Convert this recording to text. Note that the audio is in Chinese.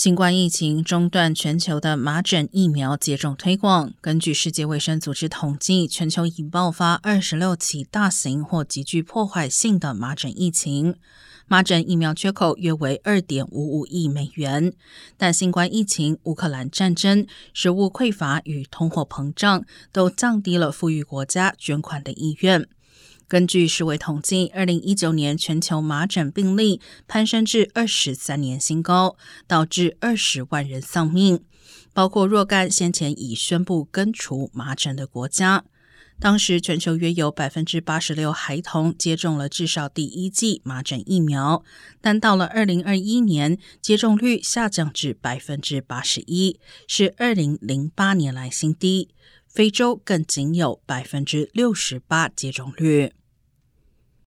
新冠疫情中断全球的麻疹疫苗接种推广。根据世界卫生组织统计，全球已爆发二十六起大型或极具破坏性的麻疹疫情，麻疹疫苗缺口约为二点五五亿美元。但新冠疫情、乌克兰战争、食物匮乏与通货膨胀都降低了富裕国家捐款的意愿。根据世卫统计，二零一九年全球麻疹病例攀升至二十三年新高，导致二十万人丧命，包括若干先前已宣布根除麻疹的国家。当时，全球约有百分之八十六孩童接种了至少第一剂麻疹疫苗，但到了二零二一年，接种率下降至百分之八十一，是二零零八年来新低。非洲更仅有百分之六十八接种率。